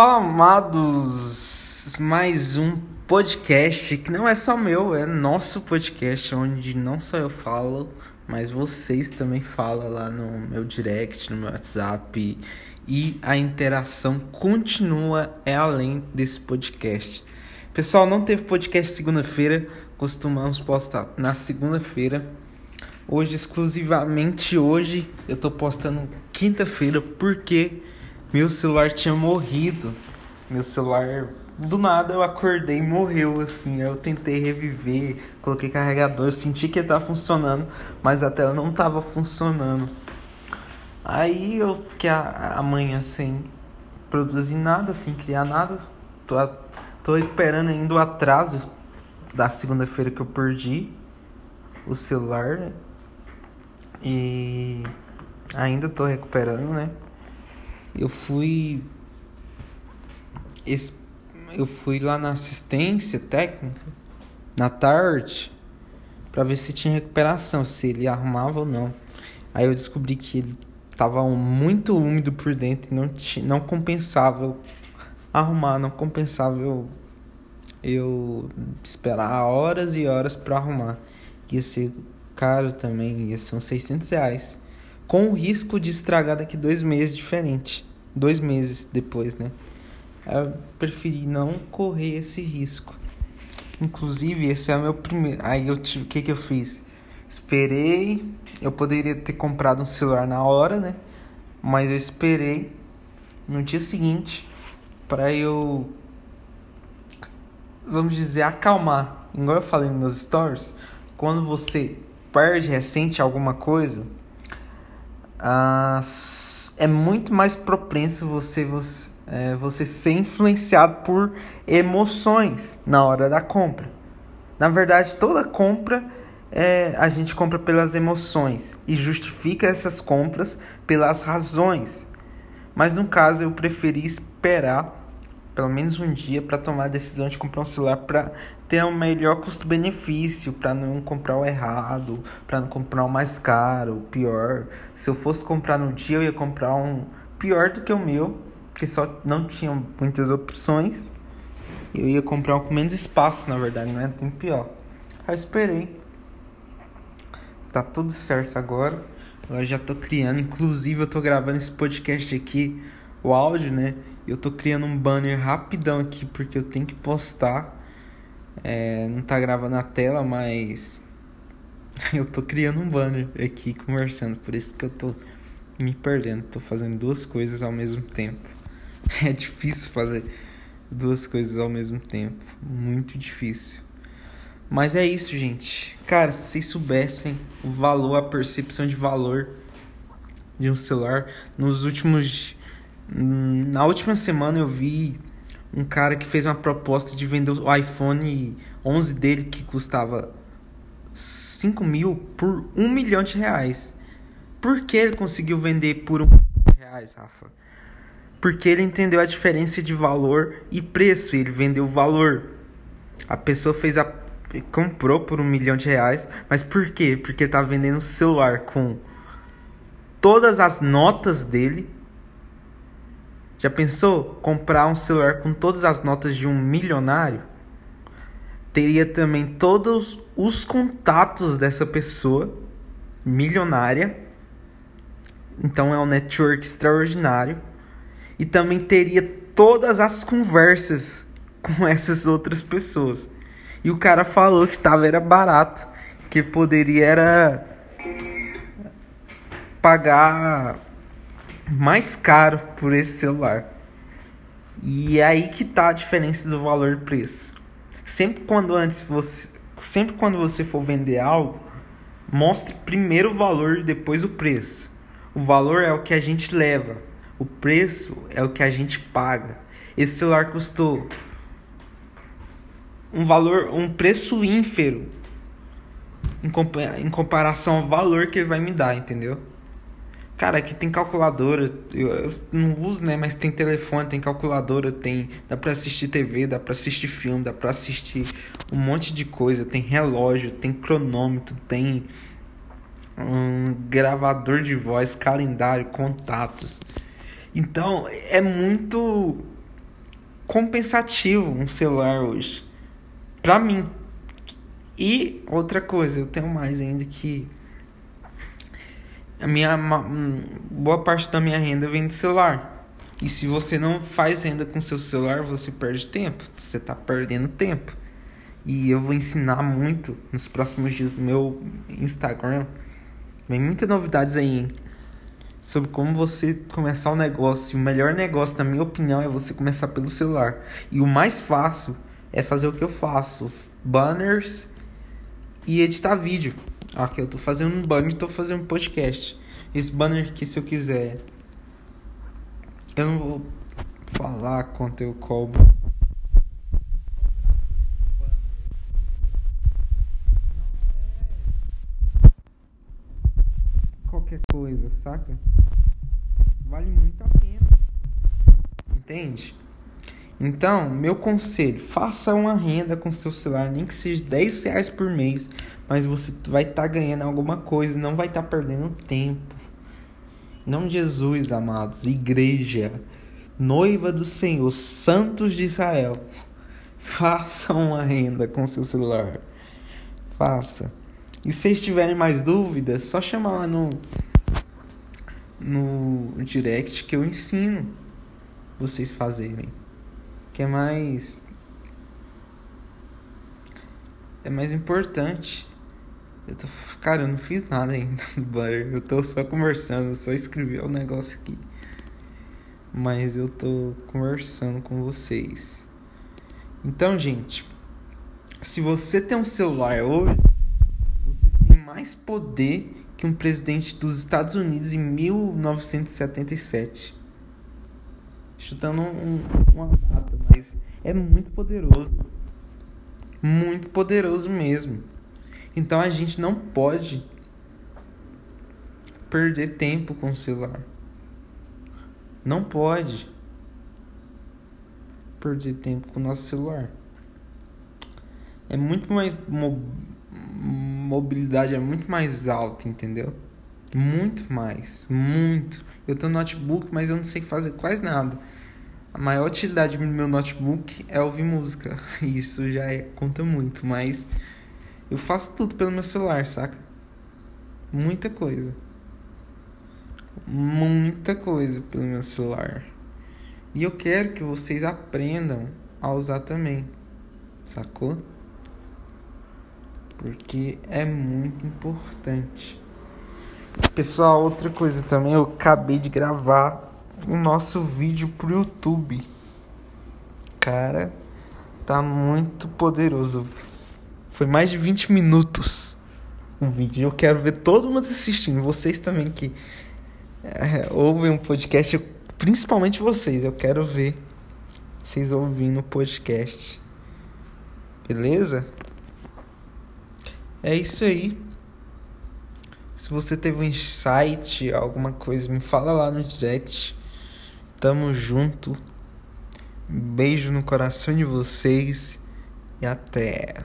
Fala amados, mais um podcast que não é só meu, é nosso podcast, onde não só eu falo, mas vocês também falam lá no meu direct, no meu WhatsApp. E a interação continua é além desse podcast. Pessoal, não teve podcast segunda-feira, costumamos postar na segunda-feira. Hoje, exclusivamente hoje, eu tô postando quinta-feira porque meu celular tinha morrido. Meu celular, do nada eu acordei e morreu assim. Eu tentei reviver, coloquei carregador, senti que estava funcionando, mas a tela não estava funcionando. Aí eu fiquei amanhã sem produzir nada, sem criar nada. Tô, tô recuperando ainda o atraso da segunda-feira que eu perdi o celular. E ainda tô recuperando, né? Eu fui eu fui lá na assistência técnica na tarde para ver se tinha recuperação, se ele arrumava ou não. Aí eu descobri que ele estava muito úmido por dentro, não tinha, não compensava eu arrumar, não compensava eu, eu esperar horas e horas para arrumar. Ia ser caro também, ia ser uns 600 reais. Com o risco de estragar daqui dois meses diferente dois meses depois, né? Eu preferi não correr esse risco. Inclusive, esse é o meu primeiro. Aí eu tive, o que que eu fiz? Esperei. Eu poderia ter comprado um celular na hora, né? Mas eu esperei no dia seguinte para eu vamos dizer acalmar. Igual eu falei nos meus stories, quando você perde recente alguma coisa, as é muito mais propenso você, você, é, você ser influenciado por emoções na hora da compra. Na verdade, toda compra é, a gente compra pelas emoções e justifica essas compras pelas razões. Mas no caso, eu preferi esperar pelo menos um dia para tomar a decisão de comprar um celular para ter um melhor custo-benefício, para não comprar o errado, para não comprar o mais caro, o pior. Se eu fosse comprar no dia, eu ia comprar um pior do que o meu, que só não tinha muitas opções. Eu ia comprar um com menos espaço, na verdade, não é tão pior. Aí esperei. Tá tudo certo agora. Agora já tô criando, inclusive eu tô gravando esse podcast aqui, o áudio, né? Eu tô criando um banner rapidão aqui porque eu tenho que postar. É, não tá gravando na tela, mas eu tô criando um banner aqui conversando. Por isso que eu tô me perdendo. Tô fazendo duas coisas ao mesmo tempo. É difícil fazer duas coisas ao mesmo tempo. Muito difícil. Mas é isso, gente. Cara, se soubessem o valor, a percepção de valor de um celular nos últimos na última semana eu vi um cara que fez uma proposta de vender o iPhone 11 dele que custava 5 mil por 1 milhão de reais. Por que ele conseguiu vender por 1 milhão de reais, Rafa? Porque ele entendeu a diferença de valor e preço. Ele vendeu o valor. A pessoa fez a comprou por um milhão de reais, mas por quê? Porque tá vendendo um celular com todas as notas dele já pensou comprar um celular com todas as notas de um milionário? Teria também todos os contatos dessa pessoa milionária. Então é um network extraordinário. E também teria todas as conversas com essas outras pessoas. E o cara falou que tava era barato, que poderia era pagar mais caro por esse celular. E é aí que tá a diferença do valor e preço. Sempre quando antes você, sempre quando você for vender algo, mostre primeiro o valor e depois o preço. O valor é o que a gente leva, o preço é o que a gente paga. Esse celular custou um valor, um preço ínfero em comparação ao valor que ele vai me dar, entendeu? Cara, aqui tem calculadora, eu, eu, não uso, né? Mas tem telefone, tem calculadora, tem. Dá pra assistir TV, dá pra assistir filme, dá pra assistir um monte de coisa. Tem relógio, tem cronômetro, tem um gravador de voz, calendário, contatos. Então é muito compensativo um celular hoje. Pra mim. E outra coisa, eu tenho mais ainda que a minha boa parte da minha renda vem do celular. E se você não faz renda com seu celular, você perde tempo. Você está perdendo tempo. E eu vou ensinar muito nos próximos dias no meu Instagram. Vem muitas novidades aí hein? sobre como você começar um negócio. O melhor negócio, na minha opinião, é você começar pelo celular. E o mais fácil é fazer o que eu faço: banners e editar vídeo. Aqui eu tô fazendo um banner e tô fazendo um podcast. Esse banner aqui, se eu quiser eu não vou falar quanto eu cobro. Qualquer coisa, saca? Vale muito a pena. Entende? Então, meu conselho, faça uma renda com seu celular, nem que seja 10 reais por mês, mas você vai estar tá ganhando alguma coisa, não vai estar tá perdendo tempo. Não Jesus, amados, igreja, noiva do Senhor, santos de Israel. Faça uma renda com seu celular. Faça. E se vocês tiverem mais dúvidas, só chamar lá no no direct que eu ensino vocês fazerem. Que é mais é mais importante. Eu tô. Cara, eu não fiz nada ainda no Butter. Eu tô só conversando, só escrevi o um negócio aqui. Mas eu tô conversando com vocês. Então, gente, se você tem um celular hoje, você tem mais poder que um presidente dos Estados Unidos em 1977. Chutando um, uma data, mas é muito poderoso. Muito poderoso mesmo. Então a gente não pode perder tempo com o celular. Não pode perder tempo com o nosso celular. É muito mais mo mobilidade é muito mais alta, entendeu? Muito mais, muito. Eu tenho notebook, mas eu não sei fazer quase nada. A maior utilidade do meu notebook é ouvir música. Isso já é, conta muito, mas eu faço tudo pelo meu celular, saca? Muita coisa. Muita coisa pelo meu celular. E eu quero que vocês aprendam a usar também. Sacou? Porque é muito importante. Pessoal, outra coisa também, eu acabei de gravar o nosso vídeo pro YouTube. Cara, tá muito poderoso foi mais de 20 minutos o vídeo. Eu quero ver todo mundo assistindo. Vocês também que é, ouvem um podcast, principalmente vocês. Eu quero ver vocês ouvindo o podcast. Beleza? É isso aí. Se você teve um insight, alguma coisa, me fala lá no direct. Tamo junto. Beijo no coração de vocês e até.